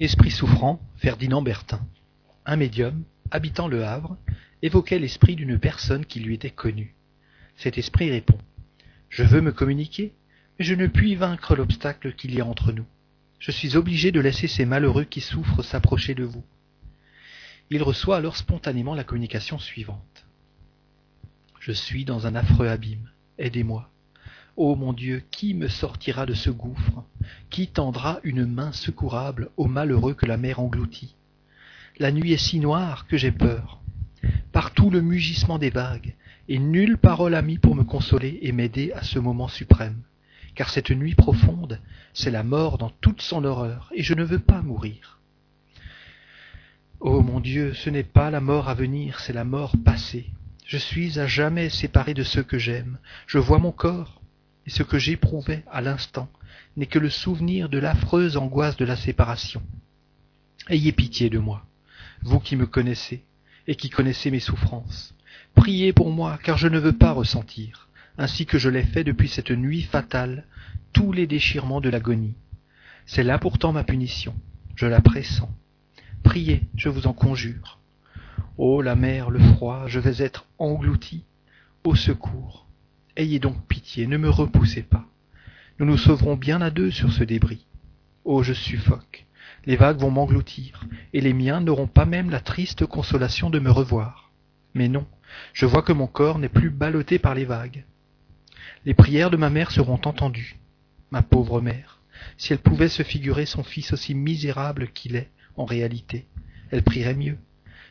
Esprit souffrant, Ferdinand Bertin. Un médium, habitant le Havre, évoquait l'esprit d'une personne qui lui était connue. Cet esprit répond Je veux me communiquer, mais je ne puis vaincre l'obstacle qu'il y a entre nous. Je suis obligé de laisser ces malheureux qui souffrent s'approcher de vous. Il reçoit alors spontanément la communication suivante. Je suis dans un affreux abîme. Aidez-moi. Ô mon Dieu, qui me sortira de ce gouffre? Qui tendra une main secourable aux malheureux que la mer engloutit? La nuit est si noire que j'ai peur. Partout le mugissement des vagues, et nulle parole amie pour me consoler et m'aider à ce moment suprême. Car cette nuit profonde, c'est la mort dans toute son horreur, et je ne veux pas mourir. Ô mon Dieu, ce n'est pas la mort à venir, c'est la mort passée. Je suis à jamais séparé de ceux que j'aime. Je vois mon corps, et ce que j'éprouvais à l'instant n'est que le souvenir de l'affreuse angoisse de la séparation. Ayez pitié de moi, vous qui me connaissez et qui connaissez mes souffrances. Priez pour moi, car je ne veux pas ressentir, ainsi que je l'ai fait depuis cette nuit fatale, tous les déchirements de l'agonie. C'est là pourtant ma punition, je la pressens. Priez, je vous en conjure. Ô la mer, le froid, je vais être englouti. Au secours, Ayez donc pitié, ne me repoussez pas. Nous nous sauverons bien à deux sur ce débris. Oh, je suffoque. Les vagues vont m'engloutir, et les miens n'auront pas même la triste consolation de me revoir. Mais non, je vois que mon corps n'est plus ballotté par les vagues. Les prières de ma mère seront entendues. Ma pauvre mère, si elle pouvait se figurer son fils aussi misérable qu'il est en réalité, elle prierait mieux.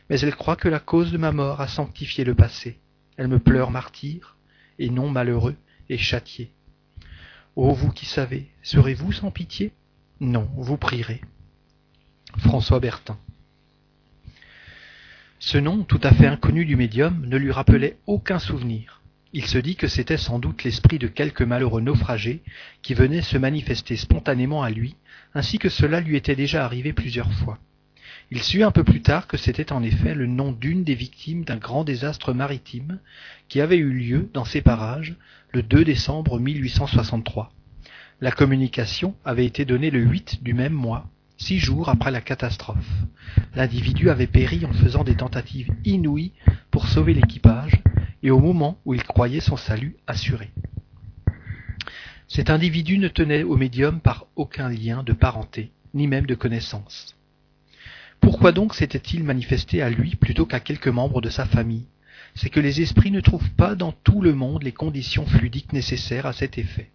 Mais elle croit que la cause de ma mort a sanctifié le passé. Elle me pleure martyr, et non malheureux et châtié. Ô vous qui savez, serez-vous sans pitié? Non, vous prierez. François Bertin. Ce nom, tout à fait inconnu du médium, ne lui rappelait aucun souvenir. Il se dit que c'était sans doute l'esprit de quelque malheureux naufragé qui venait se manifester spontanément à lui, ainsi que cela lui était déjà arrivé plusieurs fois. Il sut un peu plus tard que c'était en effet le nom d'une des victimes d'un grand désastre maritime qui avait eu lieu dans ces parages le 2 décembre 1863. La communication avait été donnée le 8 du même mois, six jours après la catastrophe. L'individu avait péri en faisant des tentatives inouïes pour sauver l'équipage et au moment où il croyait son salut assuré. Cet individu ne tenait au médium par aucun lien de parenté, ni même de connaissance. Pourquoi donc s'était-il manifesté à lui plutôt qu'à quelques membres de sa famille? C'est que les esprits ne trouvent pas dans tout le monde les conditions fluidiques nécessaires à cet effet.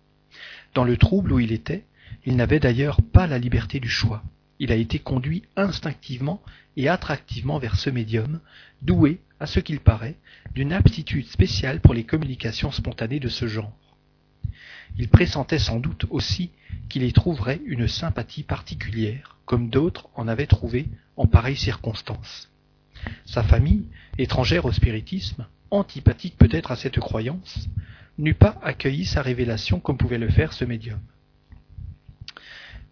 Dans le trouble où il était, il n'avait d'ailleurs pas la liberté du choix. Il a été conduit instinctivement et attractivement vers ce médium, doué, à ce qu'il paraît, d'une aptitude spéciale pour les communications spontanées de ce genre. Il pressentait sans doute aussi qu'il y trouverait une sympathie particulière, comme d'autres en avaient trouvé en pareille circonstance. Sa famille, étrangère au spiritisme, antipathique peut-être à cette croyance, n'eût pas accueilli sa révélation comme pouvait le faire ce médium.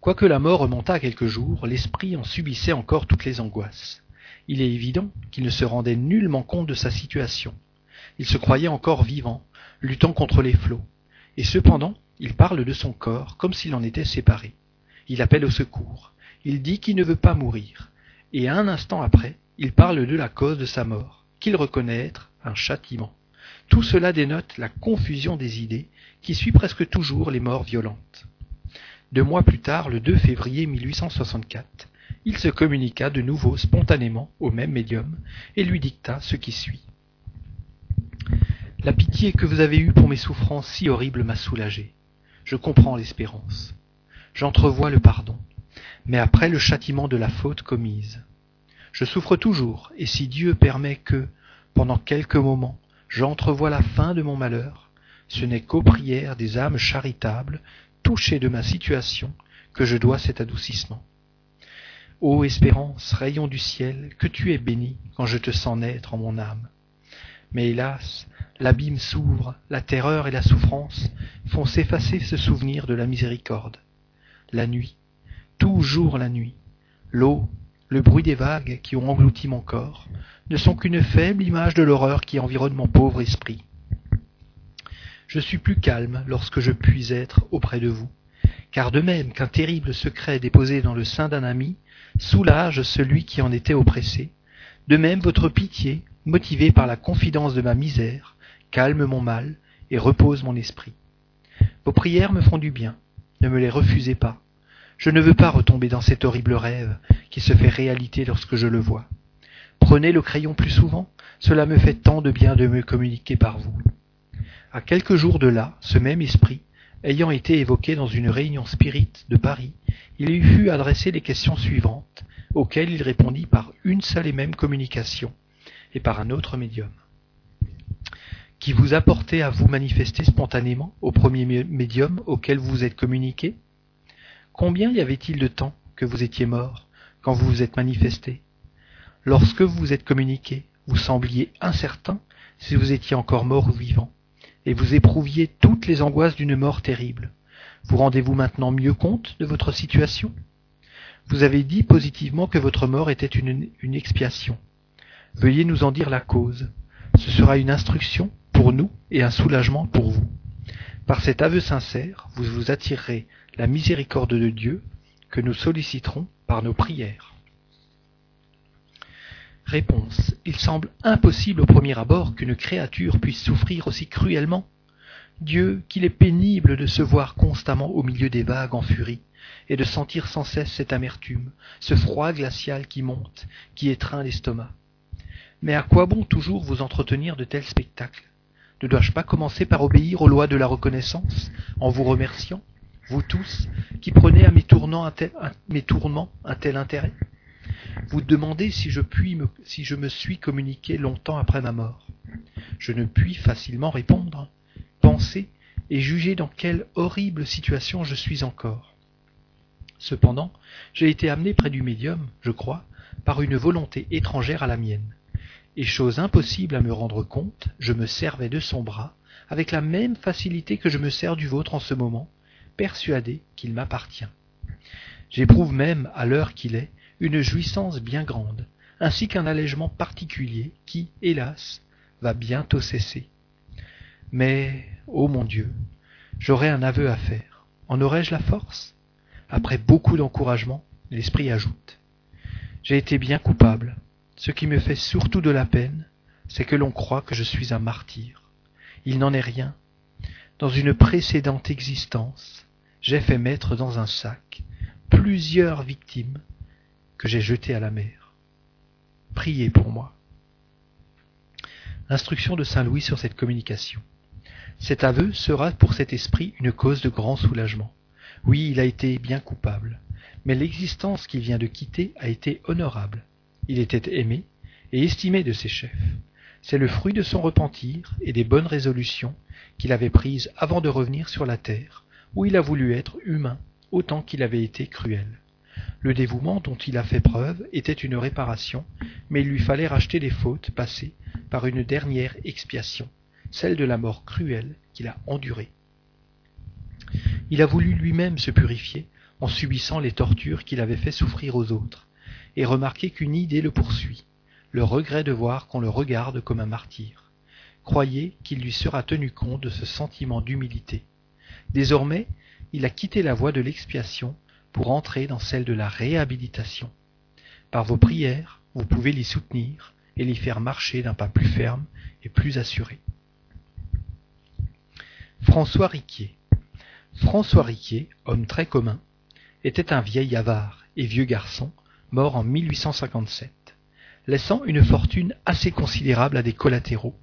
Quoique la mort remontât quelques jours, l'esprit en subissait encore toutes les angoisses. Il est évident qu'il ne se rendait nullement compte de sa situation. Il se croyait encore vivant, luttant contre les flots, et cependant il parle de son corps comme s'il en était séparé. Il appelle au secours. Il dit qu'il ne veut pas mourir. Et un instant après, il parle de la cause de sa mort, qu'il reconnaît être un châtiment. Tout cela dénote la confusion des idées qui suit presque toujours les morts violentes. Deux mois plus tard, le 2 février 1864, il se communiqua de nouveau spontanément au même médium et lui dicta ce qui suit. La pitié que vous avez eue pour mes souffrances si horribles m'a soulagé. Je comprends l'espérance. J'entrevois le pardon. Mais après le châtiment de la faute commise. Je souffre toujours, et si Dieu permet que, pendant quelques moments, j'entrevois la fin de mon malheur, ce n'est qu'aux prières des âmes charitables, touchées de ma situation, que je dois cet adoucissement. Ô espérance, rayon du ciel, que tu es béni quand je te sens naître en mon âme. Mais hélas, l'abîme s'ouvre, la terreur et la souffrance font s'effacer ce souvenir de la miséricorde. La nuit, toujours la nuit, l'eau, le bruit des vagues qui ont englouti mon corps, ne sont qu'une faible image de l'horreur qui environne mon pauvre esprit. Je suis plus calme lorsque je puis être auprès de vous, car de même qu'un terrible secret déposé dans le sein d'un ami soulage celui qui en était oppressé, de même votre pitié, motivée par la confidence de ma misère, calme mon mal et repose mon esprit. Vos prières me font du bien, ne me les refusez pas. Je ne veux pas retomber dans cet horrible rêve qui se fait réalité lorsque je le vois. Prenez le crayon plus souvent, cela me fait tant de bien de me communiquer par vous. À quelques jours de là, ce même esprit, ayant été évoqué dans une réunion spirite de Paris, il lui fut adressé les questions suivantes, auxquelles il répondit par une seule et même communication, et par un autre médium. Qui vous apportait à vous manifester spontanément au premier médium auquel vous vous êtes communiqué? Combien y avait-il de temps que vous étiez mort quand vous vous êtes manifesté? Lorsque vous vous êtes communiqué, vous sembliez incertain si vous étiez encore mort ou vivant, et vous éprouviez toutes les angoisses d'une mort terrible. Vous rendez-vous maintenant mieux compte de votre situation? Vous avez dit positivement que votre mort était une, une expiation. Veuillez nous en dire la cause. Ce sera une instruction pour nous et un soulagement pour vous. Par cet aveu sincère, vous vous attirerez la miséricorde de Dieu que nous solliciterons par nos prières. Réponse. Il semble impossible au premier abord qu'une créature puisse souffrir aussi cruellement. Dieu, qu'il est pénible de se voir constamment au milieu des vagues en furie, et de sentir sans cesse cette amertume, ce froid glacial qui monte, qui étreint l'estomac. Mais à quoi bon toujours vous entretenir de tels spectacles? Ne dois-je pas commencer par obéir aux lois de la reconnaissance, en vous remerciant, vous tous, qui prenez à mes, tournants un tel, intérêt Vous demandez si je me suis communiqué longtemps après ma mort. Je ne puis facilement répondre penser et juger dans quelle horrible situation je suis encore. Cependant, j'ai été amené près du médium, je crois, par une volonté étrangère à la mienne. Et chose impossible à me rendre compte, je me servais de son bras avec la même facilité que je me sers du vôtre en ce moment, persuadé qu'il m'appartient. J'éprouve même, à l'heure qu'il est, une jouissance bien grande, ainsi qu'un allègement particulier qui, hélas, va bientôt cesser. Mais, ô mon Dieu, j'aurais un aveu à faire. En aurais-je la force? Après beaucoup d'encouragement, l'esprit ajoute. J'ai été bien coupable. Ce qui me fait surtout de la peine, c'est que l'on croit que je suis un martyr. Il n'en est rien. Dans une précédente existence, j'ai fait mettre dans un sac plusieurs victimes que j'ai jetées à la mer. Priez pour moi. Instruction de Saint Louis sur cette communication. Cet aveu sera pour cet esprit une cause de grand soulagement. Oui, il a été bien coupable, mais l'existence qu'il vient de quitter a été honorable. Il était aimé et estimé de ses chefs. C'est le fruit de son repentir et des bonnes résolutions qu'il avait prises avant de revenir sur la terre, où il a voulu être humain autant qu'il avait été cruel. Le dévouement dont il a fait preuve était une réparation, mais il lui fallait racheter les fautes passées par une dernière expiation celle de la mort cruelle qu'il a endurée. Il a voulu lui-même se purifier en subissant les tortures qu'il avait fait souffrir aux autres, et remarquer qu'une idée le poursuit, le regret de voir qu'on le regarde comme un martyr. Croyez qu'il lui sera tenu compte de ce sentiment d'humilité. Désormais, il a quitté la voie de l'expiation pour entrer dans celle de la réhabilitation. Par vos prières, vous pouvez l'y soutenir et l'y faire marcher d'un pas plus ferme et plus assuré. François Riquier. François Riquier, homme très commun, était un vieil avare et vieux garçon, mort en 1857, laissant une fortune assez considérable à des collatéraux.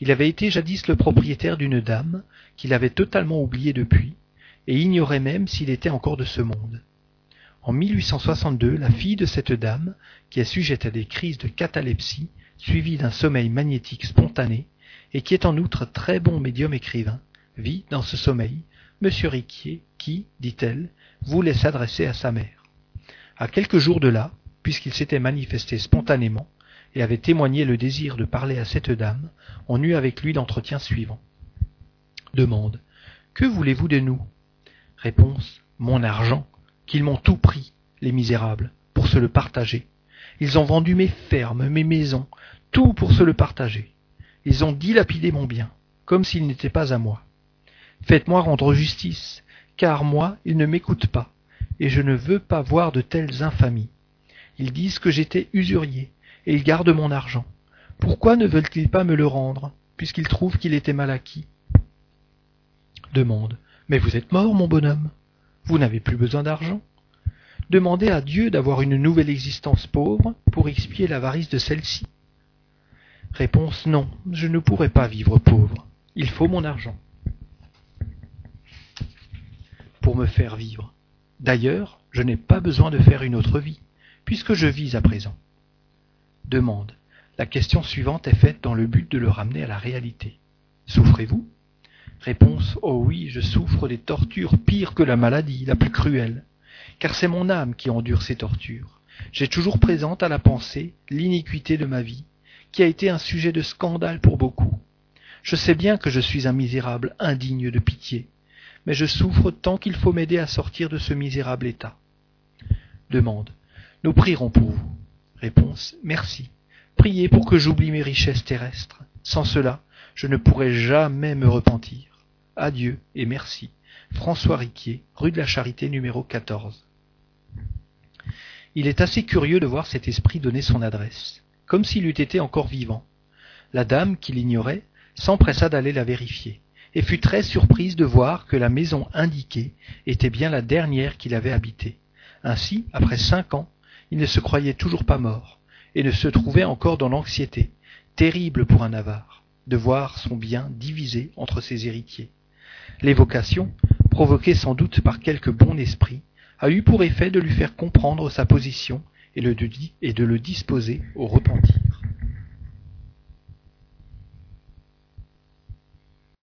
Il avait été jadis le propriétaire d'une dame qu'il avait totalement oubliée depuis, et ignorait même s'il était encore de ce monde. En 1862, la fille de cette dame, qui est sujette à des crises de catalepsie, suivies d'un sommeil magnétique spontané, et qui est en outre très bon médium écrivain, vit dans ce sommeil M. Riquier qui, dit-elle, voulait s'adresser à sa mère. À quelques jours de là, puisqu'il s'était manifesté spontanément et avait témoigné le désir de parler à cette dame, on eut avec lui l'entretien suivant. Demande. Que voulez-vous de nous? Réponse. Mon argent, qu'ils m'ont tout pris, les misérables, pour se le partager. Ils ont vendu mes fermes, mes maisons, tout pour se le partager. Ils ont dilapidé mon bien, comme s'il n'était pas à moi. Faites-moi rendre justice, car moi, ils ne m'écoutent pas, et je ne veux pas voir de telles infamies. Ils disent que j'étais usurier, et ils gardent mon argent. Pourquoi ne veulent-ils pas me le rendre, puisqu'ils trouvent qu'il était mal acquis? Demande. Mais vous êtes mort, mon bonhomme. Vous n'avez plus besoin d'argent. Demandez à Dieu d'avoir une nouvelle existence pauvre pour expier l'avarice de celle-ci. Réponse non, je ne pourrai pas vivre pauvre. Il faut mon argent. Pour me faire vivre. D'ailleurs, je n'ai pas besoin de faire une autre vie, puisque je vis à présent. Demande. La question suivante est faite dans le but de le ramener à la réalité. Souffrez-vous? Réponse. Oh oui, je souffre des tortures pires que la maladie, la plus cruelle, car c'est mon âme qui endure ces tortures. J'ai toujours présente à la pensée l'iniquité de ma vie, qui a été un sujet de scandale pour beaucoup. Je sais bien que je suis un misérable indigne de pitié, mais je souffre tant qu'il faut m'aider à sortir de ce misérable état. Demande. Nous prierons pour vous. Réponse. Merci. Priez pour que j'oublie mes richesses terrestres. Sans cela, je ne pourrai jamais me repentir. Adieu et merci. François Riquier, rue de la Charité numéro 14. Il est assez curieux de voir cet esprit donner son adresse, comme s'il eût été encore vivant. La dame, qui l'ignorait, s'empressa d'aller la vérifier, et fut très surprise de voir que la maison indiquée était bien la dernière qu'il avait habitée. Ainsi, après cinq ans, il ne se croyait toujours pas mort, et ne se trouvait encore dans l'anxiété, terrible pour un avare, de voir son bien divisé entre ses héritiers. L'évocation, provoquée sans doute par quelque bon esprit, a eu pour effet de lui faire comprendre sa position et, de le disposer au repenti.